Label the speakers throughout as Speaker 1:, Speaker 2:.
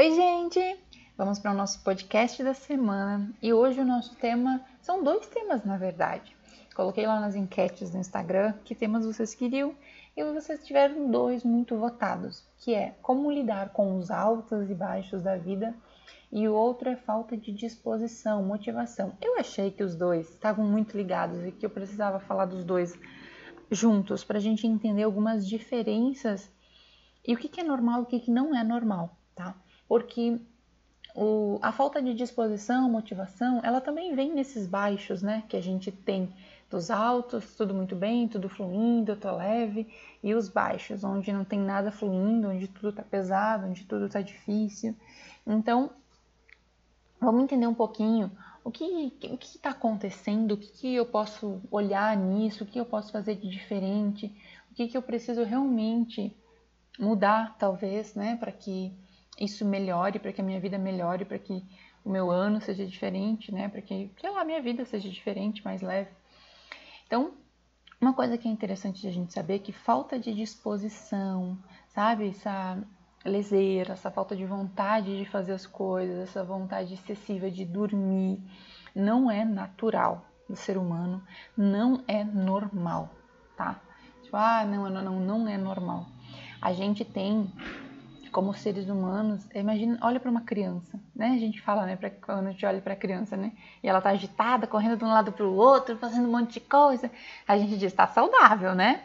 Speaker 1: Oi, gente! Vamos para o nosso podcast da semana e hoje o nosso tema são dois temas, na verdade. Coloquei lá nas enquetes do Instagram que temas vocês queriam e vocês tiveram dois muito votados, que é como lidar com os altos e baixos da vida e o outro é falta de disposição, motivação. Eu achei que os dois estavam muito ligados e que eu precisava falar dos dois juntos para a gente entender algumas diferenças e o que, que é normal e o que, que não é normal, tá? Porque o, a falta de disposição, motivação, ela também vem nesses baixos, né? Que a gente tem dos altos, tudo muito bem, tudo fluindo, eu tô leve, e os baixos, onde não tem nada fluindo, onde tudo tá pesado, onde tudo tá difícil. Então, vamos entender um pouquinho o que está acontecendo, o que, que, eu posso olhar nisso, o que eu posso fazer de diferente, o que, que eu preciso realmente mudar, talvez, né, para que isso melhore, para que a minha vida melhore, para que o meu ano seja diferente, né? Para que, sei lá, a minha vida seja diferente, mais leve. Então, uma coisa que é interessante de a gente saber é que falta de disposição, sabe? Essa leseira, essa falta de vontade de fazer as coisas, essa vontade excessiva de dormir, não é natural do ser humano, não é normal, tá? Tipo, ah, não, não, não, não é normal. A gente tem como seres humanos, imagina, olha para uma criança, né? A gente fala, né, pra, quando a gente olha para a criança, né? E ela tá agitada, correndo de um lado para o outro, fazendo um monte de coisa. A gente diz, tá saudável, né?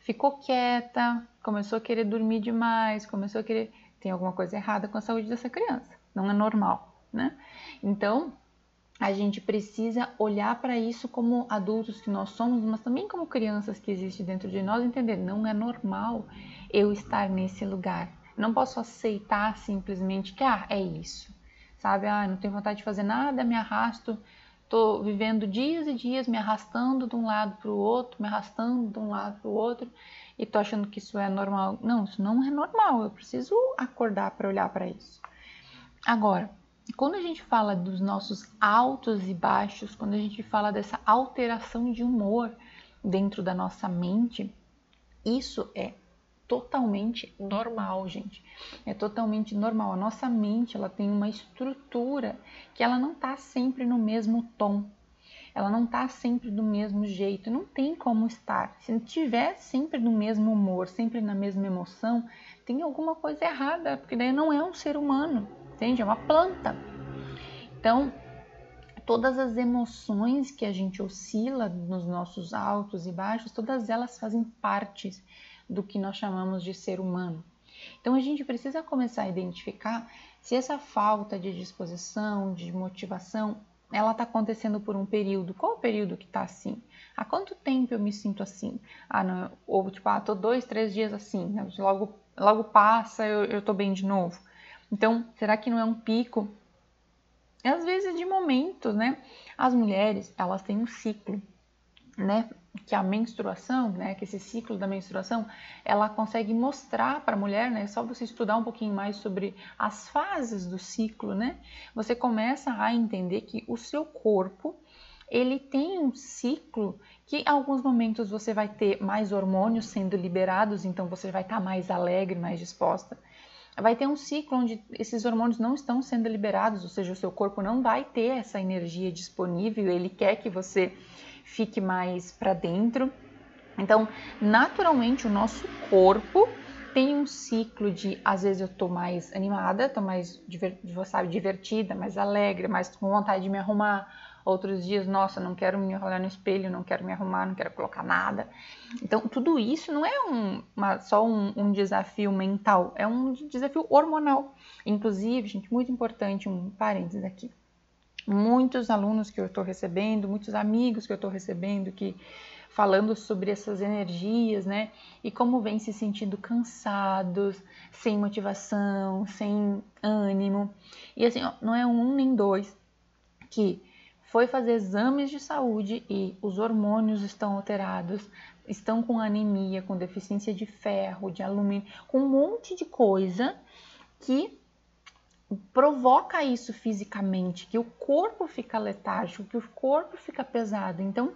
Speaker 1: Ficou quieta, começou a querer dormir demais, começou a querer. Tem alguma coisa errada com a saúde dessa criança. Não é normal, né? Então, a gente precisa olhar para isso como adultos que nós somos, mas também como crianças que existem dentro de nós, entender, não é normal eu estar nesse lugar não posso aceitar simplesmente que, ah, é isso. Sabe, ah, não tenho vontade de fazer nada, me arrasto, tô vivendo dias e dias me arrastando de um lado para o outro, me arrastando de um lado para o outro e tô achando que isso é normal. Não, isso não é normal. Eu preciso acordar para olhar para isso. Agora, quando a gente fala dos nossos altos e baixos, quando a gente fala dessa alteração de humor dentro da nossa mente, isso é totalmente normal, gente. É totalmente normal. A nossa mente, ela tem uma estrutura que ela não tá sempre no mesmo tom. Ela não tá sempre do mesmo jeito, não tem como estar. Se tiver sempre no mesmo humor, sempre na mesma emoção, tem alguma coisa errada, porque daí não é um ser humano, entende? É uma planta. Então, todas as emoções que a gente oscila nos nossos altos e baixos, todas elas fazem parte do que nós chamamos de ser humano. Então a gente precisa começar a identificar se essa falta de disposição, de motivação, ela está acontecendo por um período. Qual o período que está assim? Há quanto tempo eu me sinto assim? Ah, não, ou tipo, ah, tô dois, três dias assim, né? logo, logo passa, eu, eu tô bem de novo. Então, será que não é um pico? Às vezes de momentos, né? As mulheres, elas têm um ciclo, né? Que a menstruação, né, que esse ciclo da menstruação, ela consegue mostrar para a mulher, né, só você estudar um pouquinho mais sobre as fases do ciclo, né, você começa a entender que o seu corpo, ele tem um ciclo que em alguns momentos você vai ter mais hormônios sendo liberados, então você vai estar tá mais alegre, mais disposta. Vai ter um ciclo onde esses hormônios não estão sendo liberados, ou seja, o seu corpo não vai ter essa energia disponível, ele quer que você fique mais para dentro. Então, naturalmente, o nosso corpo tem um ciclo de, às vezes eu tô mais animada, tô mais sabe, divertida, mais alegre, mais com vontade de me arrumar. Outros dias, nossa, não quero me olhar no espelho, não quero me arrumar, não quero colocar nada. Então, tudo isso não é um, uma, só um, um, desafio mental, é um desafio hormonal. Inclusive, gente, muito importante, um parênteses aqui muitos alunos que eu estou recebendo, muitos amigos que eu estou recebendo que falando sobre essas energias, né? E como vem se sentindo cansados, sem motivação, sem ânimo. E assim, ó, não é um nem dois que foi fazer exames de saúde e os hormônios estão alterados, estão com anemia, com deficiência de ferro, de alumínio, com um monte de coisa que provoca isso fisicamente, que o corpo fica letárgico, que o corpo fica pesado. Então,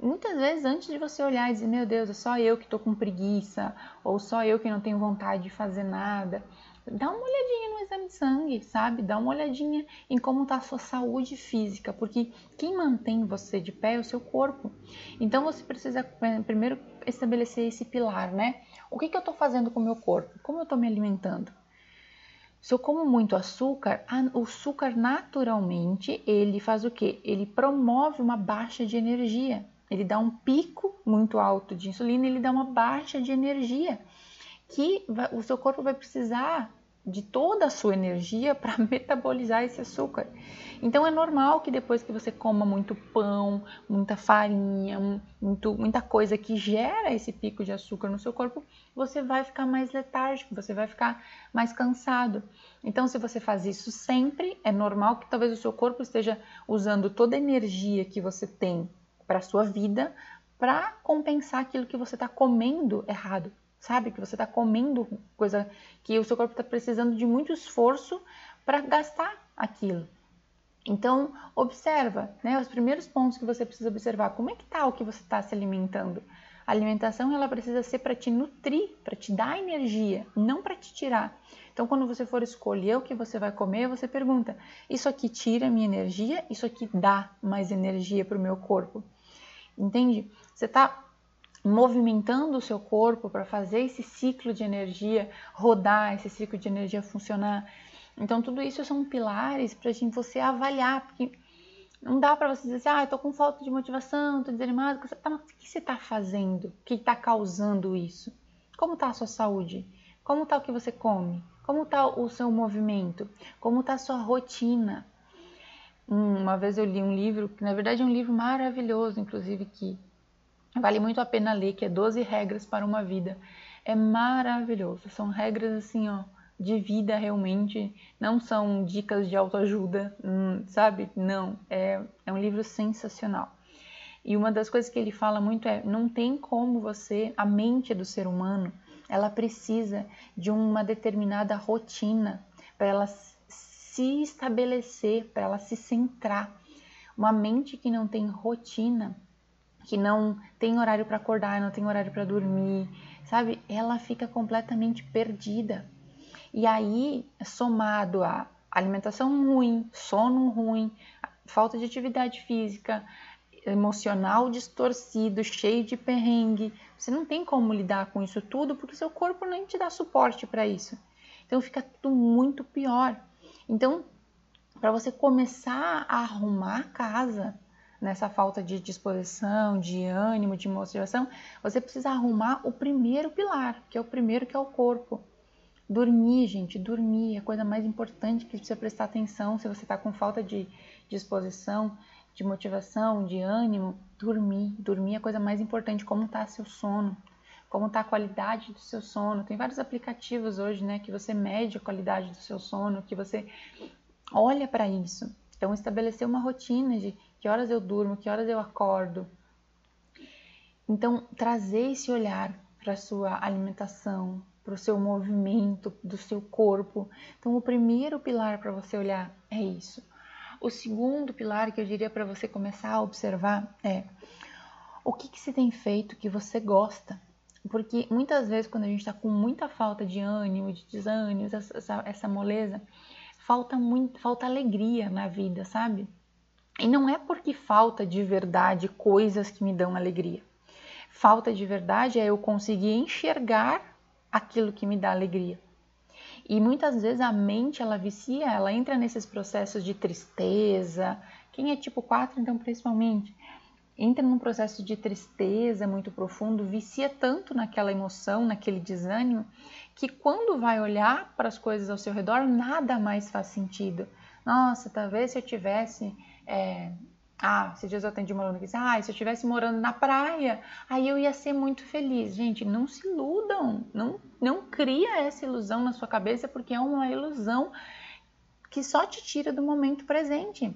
Speaker 1: muitas vezes antes de você olhar e dizer, meu Deus, é só eu que estou com preguiça, ou só eu que não tenho vontade de fazer nada, dá uma olhadinha no exame de sangue, sabe? Dá uma olhadinha em como está a sua saúde física, porque quem mantém você de pé é o seu corpo. Então você precisa é, primeiro estabelecer esse pilar, né? O que, que eu estou fazendo com o meu corpo? Como eu estou me alimentando? Se eu como muito açúcar, o açúcar naturalmente ele faz o que? Ele promove uma baixa de energia. Ele dá um pico muito alto de insulina, ele dá uma baixa de energia que o seu corpo vai precisar de toda a sua energia para metabolizar esse açúcar. Então é normal que depois que você coma muito pão, muita farinha, muito, muita coisa que gera esse pico de açúcar no seu corpo, você vai ficar mais letárgico, você vai ficar mais cansado. Então, se você faz isso sempre, é normal que talvez o seu corpo esteja usando toda a energia que você tem para a sua vida para compensar aquilo que você está comendo errado sabe? Que você está comendo coisa que o seu corpo está precisando de muito esforço para gastar aquilo. Então, observa, né? Os primeiros pontos que você precisa observar, como é que tá o que você está se alimentando? A alimentação ela precisa ser para te nutrir, para te dar energia, não para te tirar. Então, quando você for escolher o que você vai comer, você pergunta: isso aqui tira minha energia? Isso aqui dá mais energia para o meu corpo? Entende? Você está movimentando o seu corpo para fazer esse ciclo de energia rodar, esse ciclo de energia funcionar. Então, tudo isso são pilares para você avaliar, porque não dá para você dizer assim, ah, estou com falta de motivação, estou desanimado. Tá, mas o que você está fazendo? O que está causando isso? Como está a sua saúde? Como está o que você come? Como está o seu movimento? Como está a sua rotina? Uma vez eu li um livro, que na verdade é um livro maravilhoso, inclusive, que Vale muito a pena ler, que é 12 regras para uma vida. É maravilhoso. São regras assim, ó, de vida realmente. Não são dicas de autoajuda, hum, sabe? Não. É, é um livro sensacional. E uma das coisas que ele fala muito é: não tem como você, a mente do ser humano, ela precisa de uma determinada rotina para ela se estabelecer, para ela se centrar. Uma mente que não tem rotina, que não tem horário para acordar, não tem horário para dormir, sabe? Ela fica completamente perdida. E aí, somado a alimentação ruim, sono ruim, falta de atividade física, emocional distorcido, cheio de perrengue, você não tem como lidar com isso tudo porque seu corpo nem te dá suporte para isso. Então fica tudo muito pior. Então, para você começar a arrumar a casa, nessa falta de disposição, de ânimo, de motivação, você precisa arrumar o primeiro pilar, que é o primeiro que é o corpo. Dormir, gente, dormir é a coisa mais importante que precisa prestar atenção se você está com falta de disposição, de motivação, de ânimo. Dormir, dormir é a coisa mais importante. Como está seu sono? Como está a qualidade do seu sono? Tem vários aplicativos hoje, né, que você mede a qualidade do seu sono, que você olha para isso. Então, estabelecer uma rotina de que horas eu durmo, que horas eu acordo. Então, trazer esse olhar para a sua alimentação, para o seu movimento, do seu corpo. Então, o primeiro pilar para você olhar é isso. O segundo pilar que eu diria para você começar a observar é o que, que se tem feito que você gosta. Porque muitas vezes, quando a gente está com muita falta de ânimo, de desânimo, essa, essa moleza, falta muito, falta alegria na vida, sabe? E não é porque falta de verdade coisas que me dão alegria. Falta de verdade é eu conseguir enxergar aquilo que me dá alegria. E muitas vezes a mente ela vicia, ela entra nesses processos de tristeza. Quem é tipo 4, então, principalmente, entra num processo de tristeza muito profundo, vicia tanto naquela emoção, naquele desânimo, que quando vai olhar para as coisas ao seu redor, nada mais faz sentido. Nossa, talvez se eu tivesse é, ah, esses dias eu atendi uma aluna que disse: Ah, se eu estivesse morando na praia, aí eu ia ser muito feliz. Gente, não se iludam. Não, não cria essa ilusão na sua cabeça, porque é uma ilusão que só te tira do momento presente.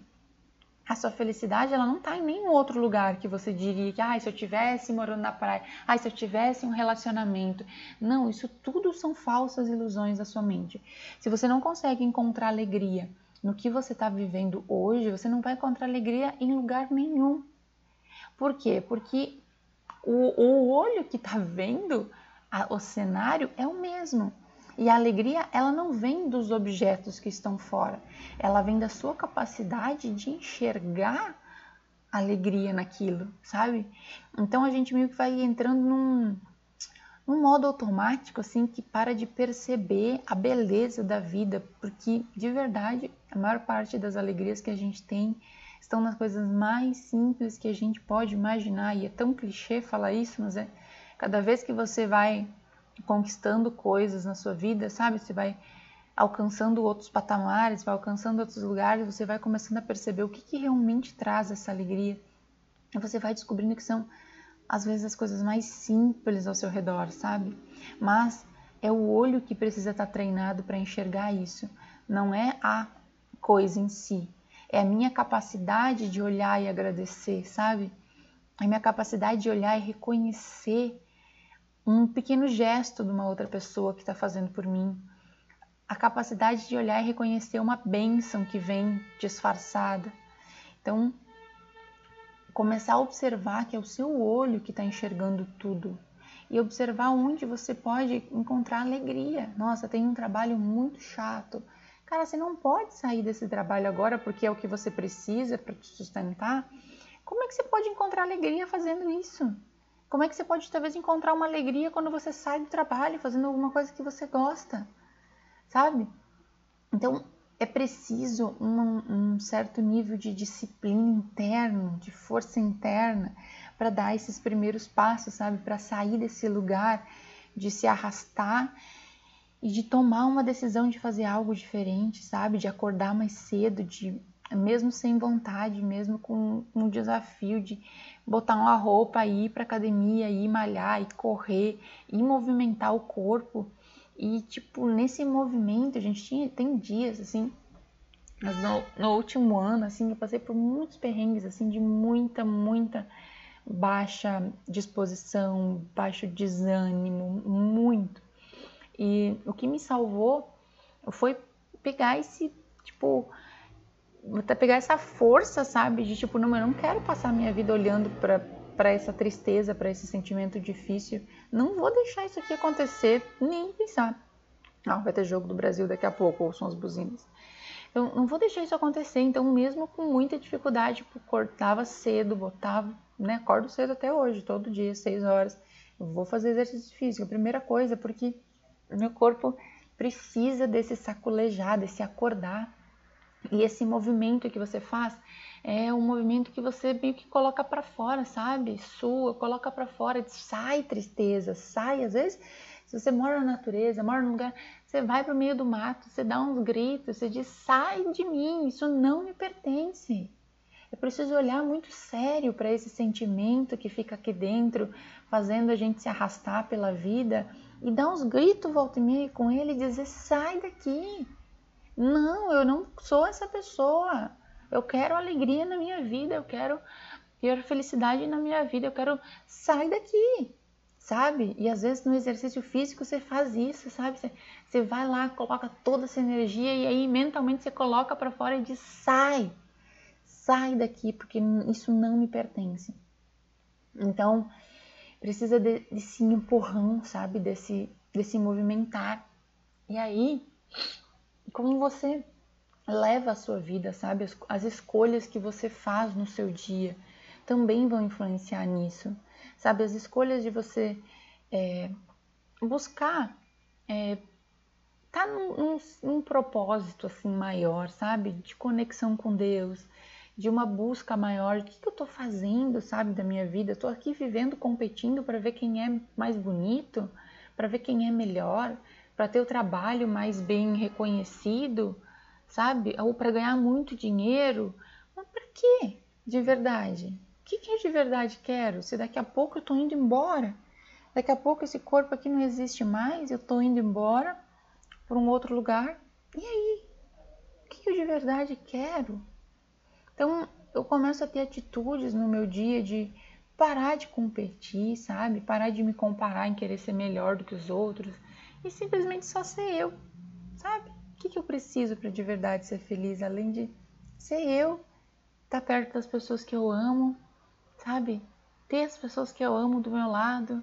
Speaker 1: A sua felicidade ela não está em nenhum outro lugar que você diria que, ah, se eu tivesse morando na praia, ah, se eu tivesse um relacionamento. Não, isso tudo são falsas ilusões da sua mente. Se você não consegue encontrar alegria no que você está vivendo hoje, você não vai encontrar alegria em lugar nenhum. Por quê? Porque o, o olho que está vendo a, o cenário é o mesmo. E a alegria, ela não vem dos objetos que estão fora, ela vem da sua capacidade de enxergar alegria naquilo, sabe? Então a gente meio que vai entrando num, num modo automático, assim, que para de perceber a beleza da vida, porque de verdade a maior parte das alegrias que a gente tem estão nas coisas mais simples que a gente pode imaginar. E é tão clichê falar isso, mas é cada vez que você vai conquistando coisas na sua vida, sabe? Você vai alcançando outros patamares, vai alcançando outros lugares, você vai começando a perceber o que, que realmente traz essa alegria. E você vai descobrindo que são, às vezes, as coisas mais simples ao seu redor, sabe? Mas é o olho que precisa estar treinado para enxergar isso, não é a coisa em si. É a minha capacidade de olhar e agradecer, sabe? É a minha capacidade de olhar e reconhecer um pequeno gesto de uma outra pessoa que está fazendo por mim, a capacidade de olhar e reconhecer uma bênção que vem disfarçada. Então, começar a observar que é o seu olho que está enxergando tudo e observar onde você pode encontrar alegria. Nossa, tem um trabalho muito chato. Cara, você não pode sair desse trabalho agora porque é o que você precisa para te sustentar. Como é que você pode encontrar alegria fazendo isso? Como é que você pode talvez encontrar uma alegria quando você sai do trabalho, fazendo alguma coisa que você gosta, sabe? Então é preciso um, um certo nível de disciplina interno, de força interna, para dar esses primeiros passos, sabe? Para sair desse lugar de se arrastar e de tomar uma decisão de fazer algo diferente, sabe? De acordar mais cedo, de mesmo sem vontade, mesmo com um desafio de botar uma roupa, ir para academia, ir malhar, ir correr, ir movimentar o corpo. E tipo, nesse movimento, a gente tinha, tem dias assim, no, no último ano, assim, eu passei por muitos perrengues, assim, de muita, muita baixa disposição, baixo desânimo, muito. E o que me salvou foi pegar esse, tipo, até pegar essa força, sabe? De tipo, não, eu não quero passar minha vida olhando para essa tristeza, para esse sentimento difícil. Não vou deixar isso aqui acontecer, nem pensar. Ah, vai ter jogo do Brasil daqui a pouco, ou são as buzinas. Eu não vou deixar isso acontecer. Então, mesmo com muita dificuldade, tipo, cortava cedo, botava, né? Acordo cedo até hoje, todo dia, seis horas. Eu vou fazer exercício físico, a primeira coisa, porque meu corpo precisa desse saculejar, desse acordar e esse movimento que você faz é um movimento que você meio que coloca para fora, sabe? Sua, coloca para fora, sai tristeza, sai. Às vezes, se você mora na natureza, mora num lugar, você vai para o meio do mato, você dá uns gritos, você diz: sai de mim, isso não me pertence. É preciso olhar muito sério para esse sentimento que fica aqui dentro, fazendo a gente se arrastar pela vida e dar uns gritos volta e meia com ele e dizer: sai daqui não, eu não sou essa pessoa. Eu quero alegria na minha vida, eu quero ter felicidade na minha vida, eu quero sair daqui, sabe? E às vezes no exercício físico você faz isso, sabe? Você, você vai lá, coloca toda essa energia e aí mentalmente você coloca para fora e diz: sai, sai daqui, porque isso não me pertence. Então, precisa de, desse empurrão, sabe? Desse, desse movimentar. E aí, como você leva a sua vida, sabe? As, as escolhas que você faz no seu dia também vão influenciar nisso, sabe? As escolhas de você é, buscar é, tá num, num, num, propósito assim maior, sabe? De conexão com Deus, de uma busca maior. O que, que eu tô fazendo, sabe, da minha vida? Eu tô aqui vivendo, competindo para ver quem é mais bonito, para ver quem é melhor, para ter o trabalho mais bem reconhecido, sabe? Ou para ganhar muito dinheiro. Mas para quê? De verdade? O que, que eu de verdade quero? Se daqui a pouco eu estou indo embora, daqui a pouco esse corpo aqui não existe mais, eu estou indo embora para um outro lugar, e aí? O que eu de verdade quero? Então eu começo a ter atitudes no meu dia de parar de competir, sabe? Parar de me comparar em querer ser melhor do que os outros e simplesmente só ser eu, sabe? O que, que eu preciso para de verdade ser feliz, além de ser eu, estar tá perto das pessoas que eu amo, sabe? Ter as pessoas que eu amo do meu lado,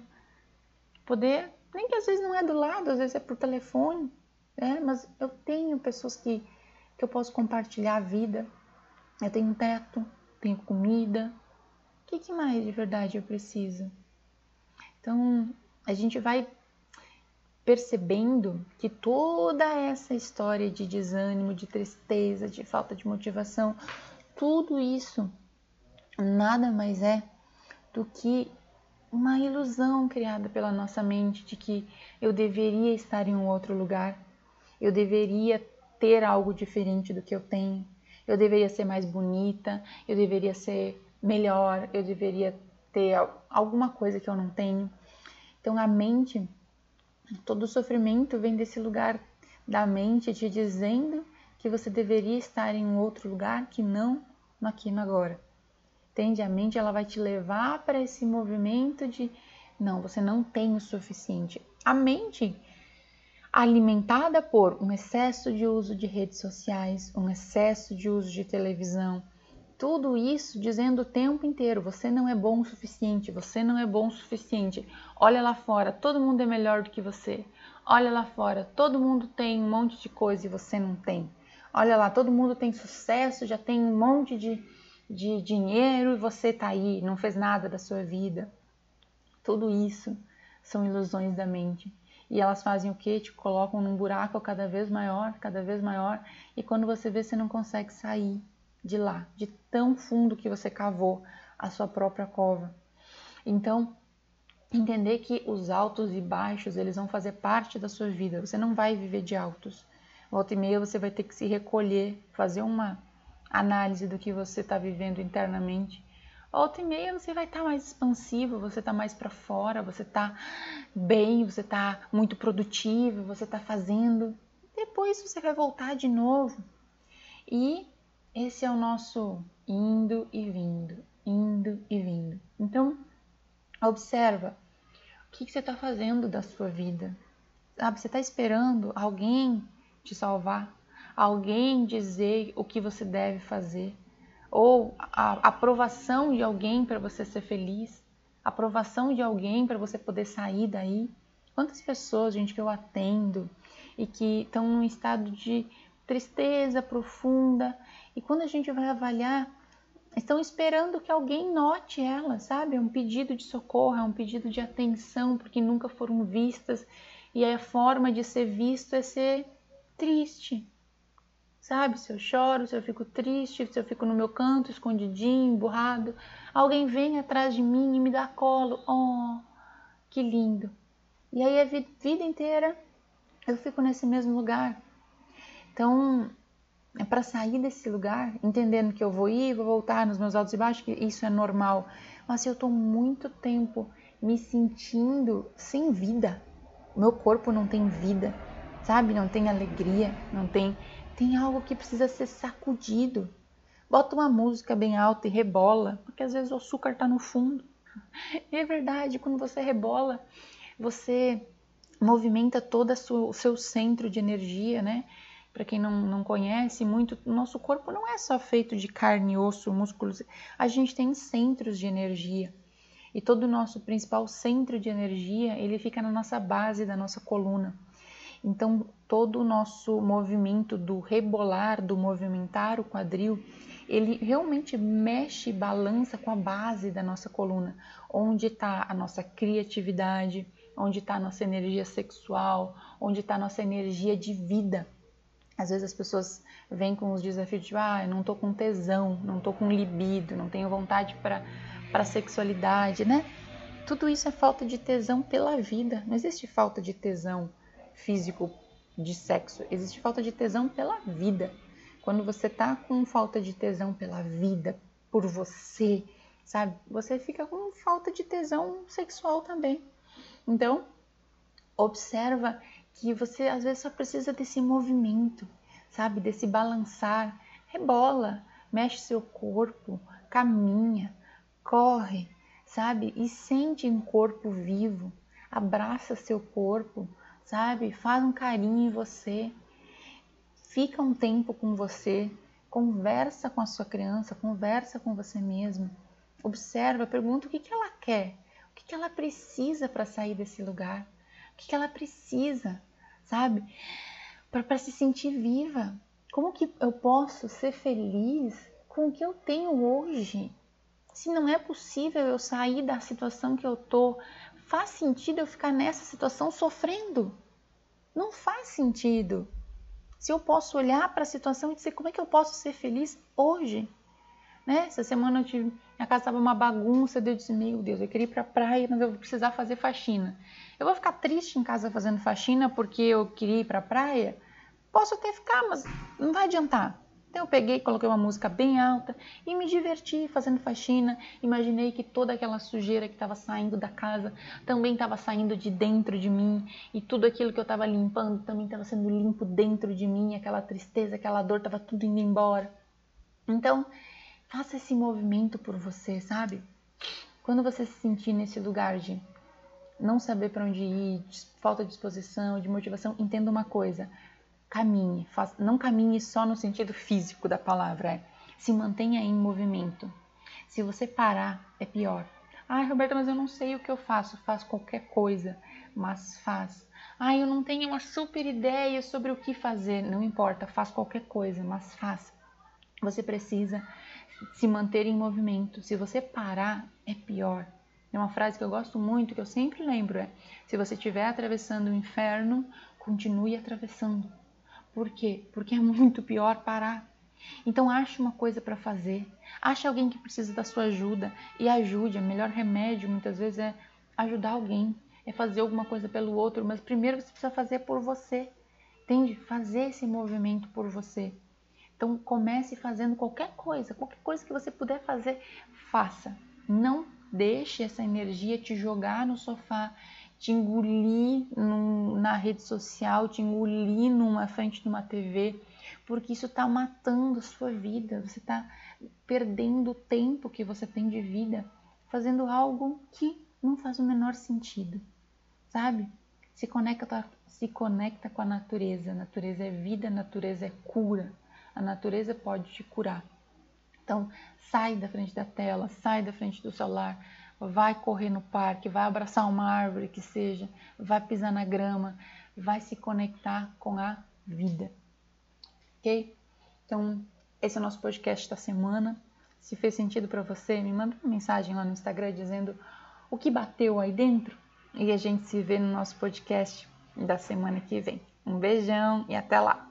Speaker 1: poder Nem que às vezes não é do lado, às vezes é por telefone, né? Mas eu tenho pessoas que, que eu posso compartilhar a vida. Eu tenho um teto, tenho comida. O que, que mais de verdade eu preciso? Então, a gente vai percebendo que toda essa história de desânimo, de tristeza, de falta de motivação, tudo isso nada mais é do que uma ilusão criada pela nossa mente de que eu deveria estar em um outro lugar, eu deveria ter algo diferente do que eu tenho, eu deveria ser mais bonita, eu deveria ser melhor, eu deveria ter alguma coisa que eu não tenho. Então a mente Todo sofrimento vem desse lugar da mente te dizendo que você deveria estar em um outro lugar que não no aqui no agora. Entende? A mente ela vai te levar para esse movimento de não, você não tem o suficiente. A mente alimentada por um excesso de uso de redes sociais, um excesso de uso de televisão, tudo isso dizendo o tempo inteiro: você não é bom o suficiente, você não é bom o suficiente. Olha lá fora, todo mundo é melhor do que você. Olha lá fora, todo mundo tem um monte de coisa e você não tem. Olha lá, todo mundo tem sucesso, já tem um monte de, de dinheiro e você tá aí, não fez nada da sua vida. Tudo isso são ilusões da mente. E elas fazem o que? Te colocam num buraco cada vez maior, cada vez maior, e quando você vê, você não consegue sair de lá, de tão fundo que você cavou a sua própria cova. Então, entender que os altos e baixos, eles vão fazer parte da sua vida. Você não vai viver de altos. Volta e meia você vai ter que se recolher, fazer uma análise do que você está vivendo internamente. Volta e meia você vai estar tá mais expansivo, você está mais para fora, você está bem, você está muito produtivo, você está fazendo. Depois você vai voltar de novo. E esse é o nosso indo e vindo, indo e vindo. Então, observa o que, você está fazendo da sua vida. Sabe, você está esperando alguém te salvar, alguém dizer o que você deve fazer, ou a aprovação de alguém para você ser feliz, a aprovação de alguém para você poder sair daí. Quantas pessoas, gente, que eu atendo e que estão num estado de tristeza profunda e quando a gente vai avaliar, estão esperando que alguém note ela, sabe? É um pedido de socorro, é um pedido de atenção, porque nunca foram vistas. E a forma de ser visto é ser triste, sabe? Se eu choro, se eu fico triste, se eu fico no meu canto, escondidinho, emburrado, alguém vem atrás de mim e me dá colo. Oh, que lindo! E aí a vida inteira eu fico nesse mesmo lugar. Então, é para sair desse lugar, entendendo que eu vou ir, vou voltar nos meus altos e baixos, que isso é normal. Mas se eu estou muito tempo me sentindo sem vida, meu corpo não tem vida, sabe? Não tem alegria, não tem. Tem algo que precisa ser sacudido. Bota uma música bem alta e rebola, porque às vezes o açúcar está no fundo. E é verdade, quando você rebola, você movimenta todo o seu centro de energia, né? Para quem não, não conhece muito, nosso corpo não é só feito de carne, osso, músculos, a gente tem centros de energia. E todo o nosso principal centro de energia, ele fica na nossa base da nossa coluna. Então, todo o nosso movimento do rebolar, do movimentar o quadril, ele realmente mexe e balança com a base da nossa coluna, onde está a nossa criatividade, onde está a nossa energia sexual, onde está a nossa energia de vida. Às vezes as pessoas vêm com os desafios de, ah, eu não tô com tesão, não tô com libido, não tenho vontade para para sexualidade, né? Tudo isso é falta de tesão pela vida. Não existe falta de tesão físico de sexo, existe falta de tesão pela vida. Quando você tá com falta de tesão pela vida, por você, sabe? Você fica com falta de tesão sexual também. Então, observa que você às vezes só precisa desse movimento, sabe? Desse balançar. Rebola, mexe seu corpo, caminha, corre, sabe? E sente um corpo vivo. Abraça seu corpo, sabe? Faz um carinho em você. Fica um tempo com você. Conversa com a sua criança, conversa com você mesmo. Observa, pergunta o que, que ela quer, o que, que ela precisa para sair desse lugar o que ela precisa, sabe? Para se sentir viva. Como que eu posso ser feliz com o que eu tenho hoje? Se não é possível eu sair da situação que eu tô, faz sentido eu ficar nessa situação sofrendo? Não faz sentido. Se eu posso olhar para a situação e dizer como é que eu posso ser feliz hoje, né? Essa semana eu tive, minha casa estava uma bagunça, eu disse, meu Deus, eu queria ir para a praia, mas eu vou precisar fazer faxina. Eu vou ficar triste em casa fazendo faxina porque eu queria ir para a praia? Posso até ficar, mas não vai adiantar. Então eu peguei, coloquei uma música bem alta e me diverti fazendo faxina. Imaginei que toda aquela sujeira que estava saindo da casa também estava saindo de dentro de mim e tudo aquilo que eu estava limpando também estava sendo limpo dentro de mim. Aquela tristeza, aquela dor estava tudo indo embora. Então faça esse movimento por você, sabe? Quando você se sentir nesse lugar de não saber para onde ir, falta de disposição, de motivação, entenda uma coisa caminhe, não caminhe só no sentido físico da palavra, é, se mantenha em movimento. Se você parar, é pior. Ah, Roberta, mas eu não sei o que eu faço. Faz qualquer coisa, mas faz. Ah, eu não tenho uma super ideia sobre o que fazer. Não importa, faz qualquer coisa, mas faz. Você precisa se manter em movimento. Se você parar, é pior. É uma frase que eu gosto muito, que eu sempre lembro, é: se você estiver atravessando o inferno, continue atravessando. Por quê? Porque é muito pior parar. Então ache uma coisa para fazer. Ache alguém que precisa da sua ajuda e ajude. O melhor remédio muitas vezes é ajudar alguém, é fazer alguma coisa pelo outro, mas primeiro você precisa fazer por você. Entende? Fazer esse movimento por você. Então comece fazendo qualquer coisa, qualquer coisa que você puder fazer, faça. Não deixe essa energia te jogar no sofá te engolir num, na rede social, te engolir numa frente de uma TV, porque isso está matando a sua vida, você está perdendo o tempo que você tem de vida fazendo algo que não faz o menor sentido, sabe? Se conecta, se conecta com a natureza. A natureza é vida, a natureza é cura. A natureza pode te curar. Então, sai da frente da tela, sai da frente do celular, vai correr no parque, vai abraçar uma árvore que seja, vai pisar na grama, vai se conectar com a vida. Ok? Então, esse é o nosso podcast da semana. Se fez sentido para você, me manda uma mensagem lá no Instagram dizendo o que bateu aí dentro e a gente se vê no nosso podcast da semana que vem. Um beijão e até lá!